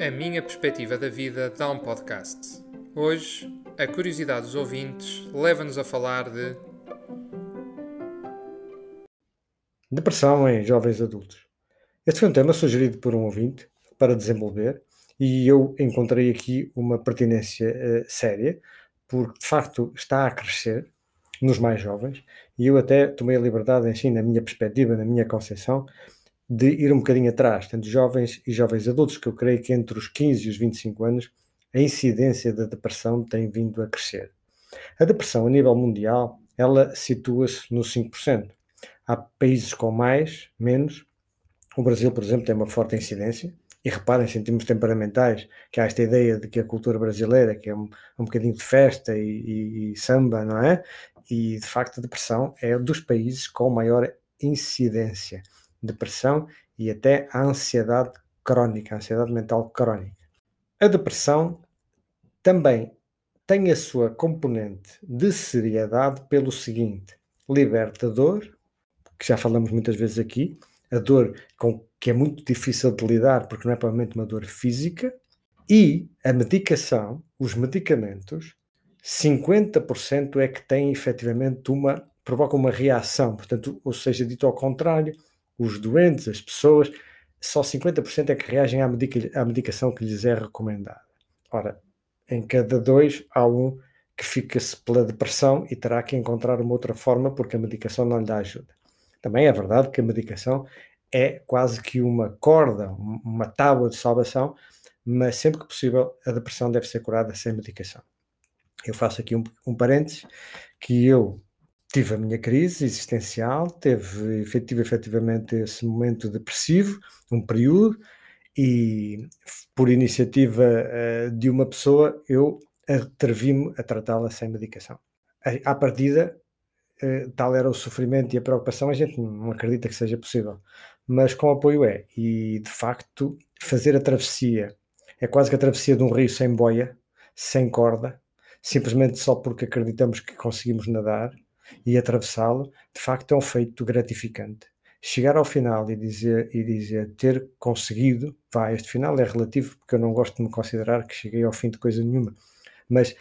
A minha perspectiva da vida dá um podcast. Hoje, a curiosidade dos ouvintes leva-nos a falar de Depressão em jovens adultos. Este foi um tema sugerido por um ouvinte para desenvolver e eu encontrei aqui uma pertinência uh, séria, porque de facto está a crescer nos mais jovens e eu até tomei a liberdade, assim, na minha perspectiva, na minha concepção, de ir um bocadinho atrás, tanto jovens e jovens adultos, que eu creio que entre os 15 e os 25 anos a incidência da depressão tem vindo a crescer. A depressão a nível mundial, ela situa-se no 5%. Há países com mais, menos. O Brasil, por exemplo, tem uma forte incidência. E reparem, sentimos temperamentais, que há esta ideia de que a cultura brasileira, que é um, um bocadinho de festa e, e, e samba, não é? E de facto a depressão é dos países com maior incidência. Depressão e até a ansiedade crónica, a ansiedade mental crónica. A depressão também tem a sua componente de seriedade pelo seguinte: liberta dor, que já falamos muitas vezes aqui, a dor com, que é muito difícil de lidar porque não é provavelmente uma dor física, e a medicação, os medicamentos, 50% é que têm efetivamente uma, provocam uma reação, portanto, ou seja, dito ao contrário, os doentes, as pessoas, só 50% é que reagem à, medica, à medicação que lhes é recomendada. Ora, em cada dois há um que fica-se pela depressão e terá que encontrar uma outra forma porque a medicação não lhe dá ajuda. Também é verdade que a medicação é quase que uma corda, uma tábua de salvação, mas sempre que possível a depressão deve ser curada sem medicação. Eu faço aqui um, um parênteses que eu tive a minha crise existencial, teve tive efetivamente esse momento depressivo, um período, e por iniciativa uh, de uma pessoa eu atrevi-me a tratá-la sem medicação. À partida, eh, tal era o sofrimento e a preocupação, a gente não acredita que seja possível. Mas com apoio é. E de facto, fazer a travessia é quase que a travessia de um rio sem boia, sem corda, simplesmente só porque acreditamos que conseguimos nadar e atravessá-lo, de facto é um feito gratificante. Chegar ao final e dizer, e dizer ter conseguido, vá, este final é relativo porque eu não gosto de me considerar que cheguei ao fim de coisa nenhuma, mas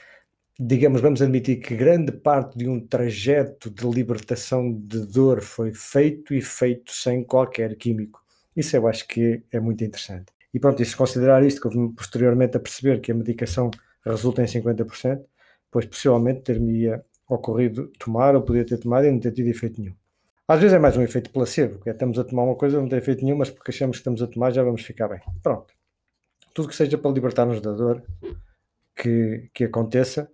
digamos, vamos admitir que grande parte de um trajeto de libertação de dor foi feito e feito sem qualquer químico. Isso eu acho que é muito interessante. E pronto, e se considerar isto, que houve posteriormente a perceber que a medicação resulta em 50%, pois possivelmente ter-me ocorrido tomar ou poder ter tomado e não ter tido efeito nenhum. Às vezes é mais um efeito placebo, que é estamos a tomar uma coisa, não tem efeito nenhum, mas porque achamos que estamos a tomar já vamos ficar bem. Pronto. Tudo que seja para libertar-nos da dor, que, que aconteça,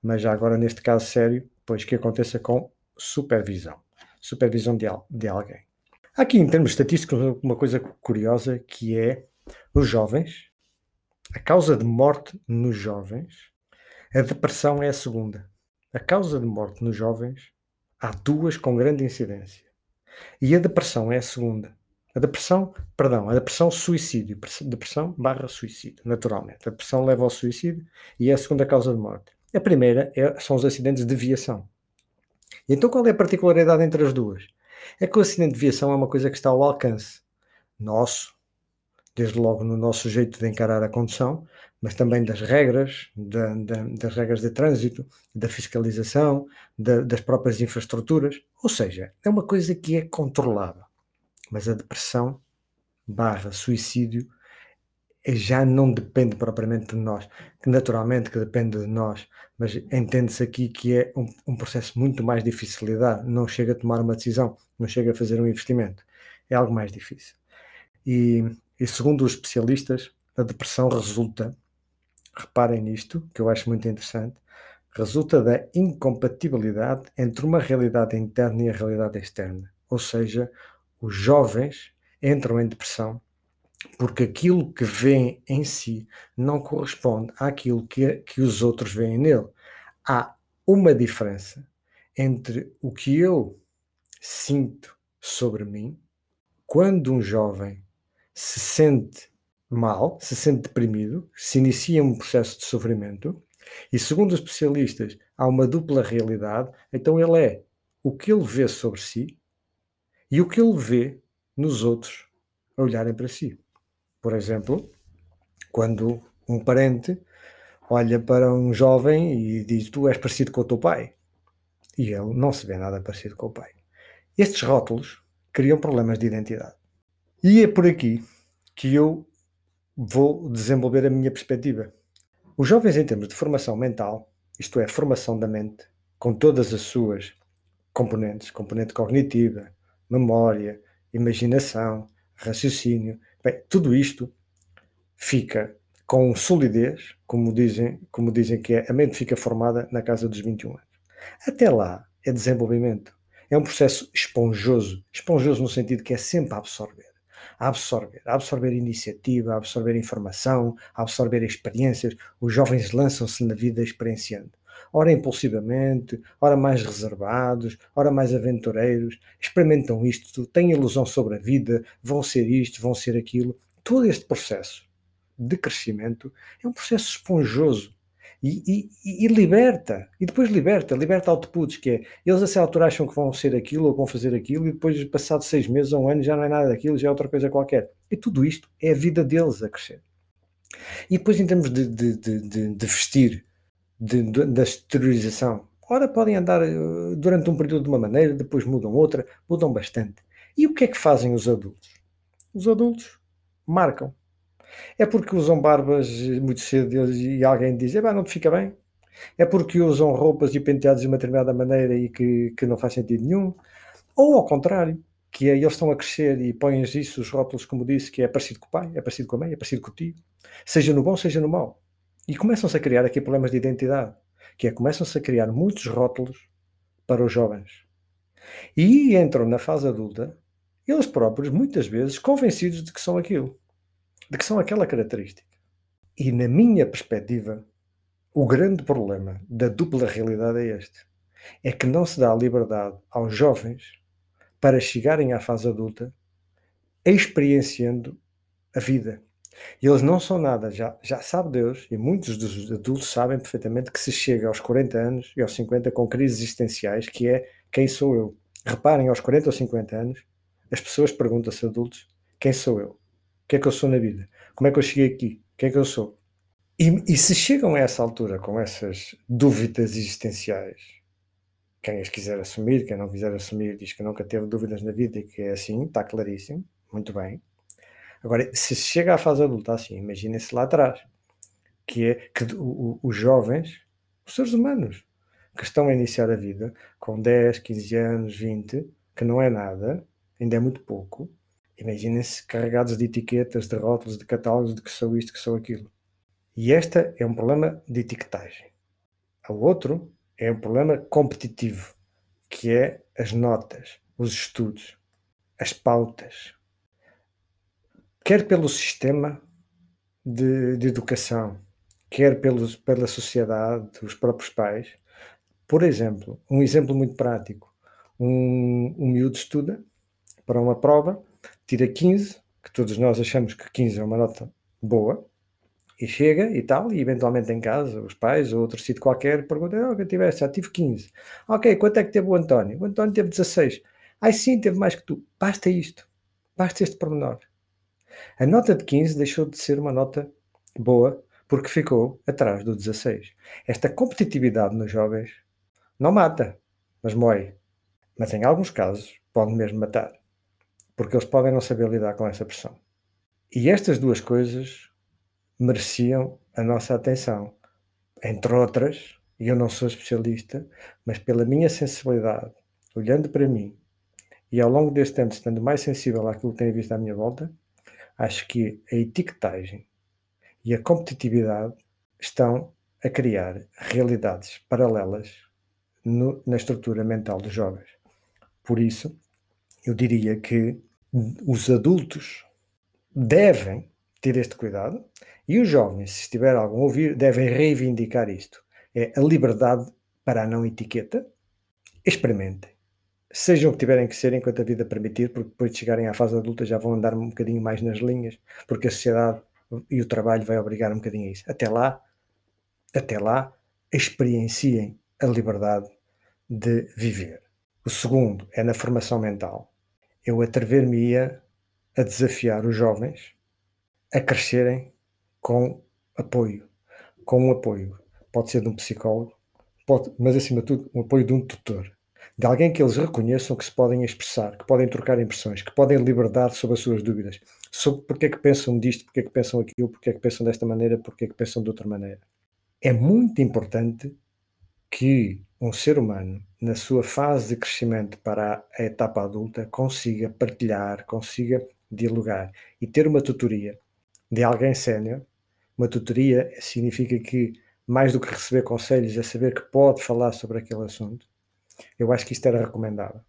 mas já agora neste caso sério, pois que aconteça com supervisão, supervisão de, de alguém. Aqui em termos estatísticos uma coisa curiosa que é os jovens, a causa de morte nos jovens, a depressão é a segunda. A causa de morte nos jovens há duas com grande incidência. E a depressão é a segunda. A depressão, perdão, a depressão suicídio, depressão barra suicídio, naturalmente. A depressão leva ao suicídio e é a segunda causa de morte. A primeira é, são os acidentes de viação. E então qual é a particularidade entre as duas? É que o acidente de viação é uma coisa que está ao alcance nosso, desde logo no nosso jeito de encarar a condução, mas também das regras, da, da, das regras de trânsito, da fiscalização, da, das próprias infraestruturas. Ou seja, é uma coisa que é controlada. Mas a depressão barra suicídio já não depende propriamente de nós, naturalmente que depende de nós, mas entende-se aqui que é um, um, processo muito mais difícil de lidar, não chega a tomar uma decisão, não chega a fazer um investimento, é algo mais difícil. E, e segundo os especialistas, a depressão resulta, reparem nisto, que eu acho muito interessante, resulta da incompatibilidade entre uma realidade interna e a realidade externa. Ou seja, os jovens entram em depressão porque aquilo que vêem em si não corresponde àquilo que, que os outros veem nele. Há uma diferença entre o que eu sinto sobre mim quando um jovem se sente mal, se sente deprimido, se inicia um processo de sofrimento, e segundo os especialistas, há uma dupla realidade, então ele é o que ele vê sobre si e o que ele vê nos outros a olharem para si. Por exemplo, quando um parente olha para um jovem e diz: Tu és parecido com o teu pai. E ele não se vê nada parecido com o pai. Estes rótulos criam problemas de identidade. E é por aqui que eu vou desenvolver a minha perspectiva. Os jovens, em termos de formação mental, isto é, formação da mente, com todas as suas componentes componente cognitiva, memória, imaginação, raciocínio bem, tudo isto fica com solidez, como dizem, como dizem que é, a mente fica formada na casa dos 21 anos. Até lá é desenvolvimento. É um processo esponjoso. Esponjoso no sentido que é sempre a absorver. A absorver, a absorver iniciativa, a absorver informação, a absorver experiências. Os jovens lançam-se na vida experienciando. Ora impulsivamente, ora mais reservados, ora mais aventureiros, experimentam isto, têm ilusão sobre a vida, vão ser isto, vão ser aquilo. Todo este processo de crescimento é um processo esponjoso e, e, e, liberta, e depois liberta, liberta outputs, que é, eles a essa altura acham que vão ser aquilo ou vão fazer aquilo, e depois, passado seis meses ou um ano, já não é nada daquilo, já é outra coisa qualquer. E tudo isto é a vida deles a crescer. E depois, em termos de, de, de, de vestir, da exteriorização, ora podem andar eh, durante um período de uma maneira, depois mudam outra, mudam bastante. E o que é que fazem os adultos? Os adultos marcam é porque usam barbas muito cedo e alguém diz, não te fica bem? É porque usam roupas e penteados de uma determinada maneira e que, que não faz sentido nenhum? Ou ao contrário, que é, eles estão a crescer e põem isso, os rótulos, como disse, que é parecido com o pai, é parecido com a mãe, é parecido com o tio, seja no bom, seja no mau. E começam-se a criar aqui problemas de identidade, que é, começam-se a criar muitos rótulos para os jovens. E entram na fase adulta, eles próprios, muitas vezes, convencidos de que são aquilo de que são aquela característica. E na minha perspectiva, o grande problema da dupla realidade é este: é que não se dá a liberdade aos jovens para chegarem à fase adulta experienciando a vida. E eles não são nada, já, já sabe Deus, e muitos dos adultos sabem perfeitamente que se chega aos 40 anos e aos 50 com crises existenciais, que é quem sou eu? Reparem, aos 40 ou 50 anos, as pessoas perguntam-se adultos, quem sou eu? O que é que eu sou na vida? Como é que eu cheguei aqui? O que é que eu sou? E, e se chegam a essa altura com essas dúvidas existenciais, quem as quiser assumir, quem não quiser assumir, diz que nunca teve dúvidas na vida e que é assim, está claríssimo, muito bem. Agora, se chega à fase adulta assim, imaginem-se lá atrás, que é que os jovens, os seres humanos, que estão a iniciar a vida com 10, 15 anos, 20, que não é nada, ainda é muito pouco, Imaginem-se carregados de etiquetas, de rótulos, de catálogos de que sou isto, que sou aquilo. E este é um problema de etiquetagem. O outro é um problema competitivo, que é as notas, os estudos, as pautas. Quer pelo sistema de, de educação, quer pelos, pela sociedade, os próprios pais. Por exemplo, um exemplo muito prático: um, um miúdo estuda para uma prova tira 15, que todos nós achamos que 15 é uma nota boa, e chega e tal, e eventualmente em casa, os pais ou outro sítio qualquer perguntam: oh, que tiveste? Já tive 15. Ok, quanto é que teve o António? O António teve 16. Ai sim, teve mais que tu. Basta isto. Basta este pormenor. A nota de 15 deixou de ser uma nota boa porque ficou atrás do 16. Esta competitividade nos jovens não mata, mas mói. Mas em alguns casos pode mesmo matar porque eles podem não saber lidar com essa pressão. E estas duas coisas mereciam a nossa atenção. Entre outras, e eu não sou especialista, mas pela minha sensibilidade, olhando para mim, e ao longo deste tempo estando mais sensível àquilo que tenho visto à minha volta, acho que a etiquetagem e a competitividade estão a criar realidades paralelas no, na estrutura mental dos jovens. Por isso, eu diria que os adultos devem ter este cuidado e os jovens, se estiver algum a ouvir, devem reivindicar isto. É a liberdade para a não etiqueta. Experimentem. Sejam o que tiverem que ser enquanto a vida permitir, porque depois de chegarem à fase adulta já vão andar um bocadinho mais nas linhas, porque a sociedade e o trabalho vai obrigar um bocadinho a isso. Até lá, até lá, experienciem a liberdade de viver. O segundo é na formação mental eu atrever-me-ia a desafiar os jovens a crescerem com apoio, com um apoio. Pode ser de um psicólogo, pode, mas acima de tudo, um apoio de um tutor, de alguém que eles reconheçam que se podem expressar, que podem trocar impressões, que podem libertar sobre as suas dúvidas, sobre porque é que pensam disto, porque é que pensam aquilo, porque é que pensam desta maneira, porque é que pensam de outra maneira. É muito importante que um ser humano, na sua fase de crescimento para a etapa adulta, consiga partilhar, consiga dialogar e ter uma tutoria de alguém sénior. Uma tutoria significa que, mais do que receber conselhos, é saber que pode falar sobre aquele assunto. Eu acho que isto era recomendável.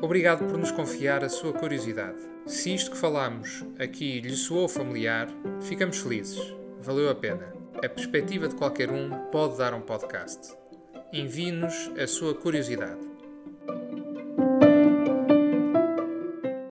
Obrigado por nos confiar a sua curiosidade. Se isto que falamos aqui lhe soou familiar, ficamos felizes. Valeu a pena. A perspectiva de qualquer um pode dar um podcast. Envie-nos a sua curiosidade.